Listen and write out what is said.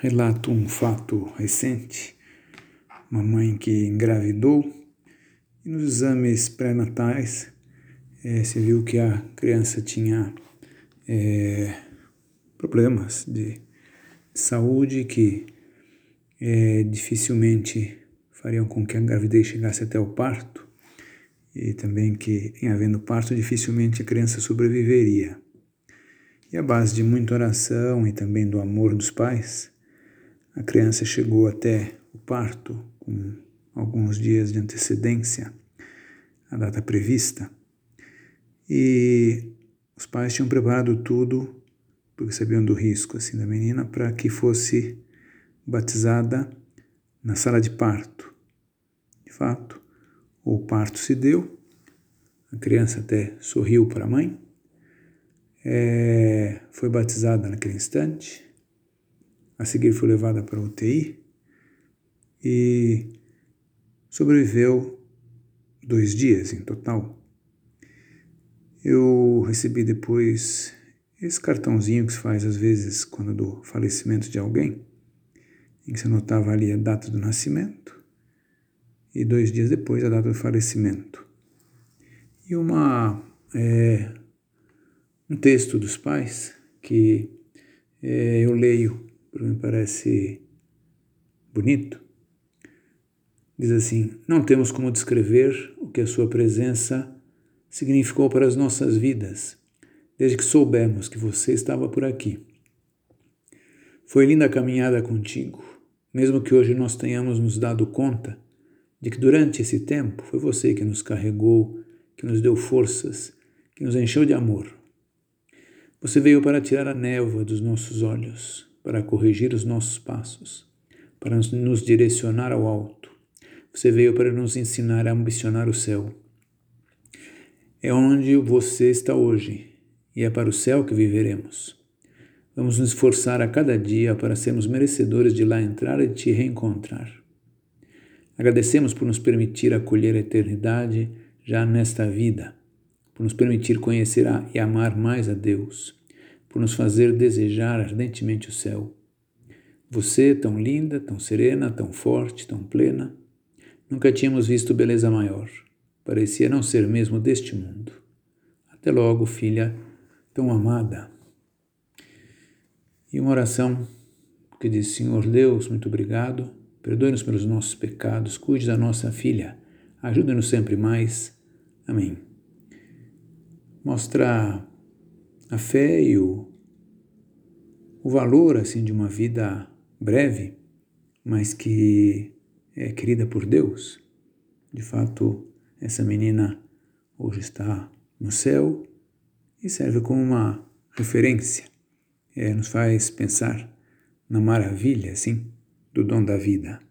relato um fato recente. Uma mãe que engravidou e nos exames pré-natais é, se viu que a criança tinha é, problemas de saúde que é, dificilmente fariam com que a gravidez chegasse até o parto e também que, em havendo parto, dificilmente a criança sobreviveria. E à base de muita oração e também do amor dos pais, a criança chegou até o parto com alguns dias de antecedência à data prevista. E os pais tinham preparado tudo, porque sabiam do risco assim da menina, para que fosse batizada na sala de parto. De fato, o parto se deu, a criança até sorriu para a mãe, é, foi batizada naquele instante, a seguir foi levada para a UTI e sobreviveu dois dias em total. Eu recebi depois esse cartãozinho que se faz às vezes quando do falecimento de alguém, em que se anotava ali a data do nascimento e dois dias depois a data do falecimento. E uma é, um texto dos pais que é, eu leio, me parece bonito. Diz assim: Não temos como descrever o que a sua presença significou para as nossas vidas, desde que soubemos que você estava por aqui. Foi linda a caminhada contigo, mesmo que hoje nós tenhamos nos dado conta de que durante esse tempo foi você que nos carregou, que nos deu forças, que nos encheu de amor. Você veio para tirar a névoa dos nossos olhos, para corrigir os nossos passos, para nos direcionar ao alto. Você veio para nos ensinar a ambicionar o céu. É onde você está hoje e é para o céu que viveremos. Vamos nos esforçar a cada dia para sermos merecedores de lá entrar e te reencontrar. Agradecemos por nos permitir acolher a eternidade já nesta vida por nos permitir conhecer e amar mais a Deus, por nos fazer desejar ardentemente o céu. Você, tão linda, tão serena, tão forte, tão plena, nunca tínhamos visto beleza maior. Parecia não ser mesmo deste mundo. Até logo, filha tão amada. E uma oração que diz: Senhor Deus, muito obrigado, perdoe-nos pelos nossos pecados, cuide da nossa filha, ajude-nos sempre mais. Amém mostra a fé e o, o valor assim de uma vida breve, mas que é querida por Deus. De fato, essa menina hoje está no céu e serve como uma referência. É, nos faz pensar na maravilha, assim, do dom da vida.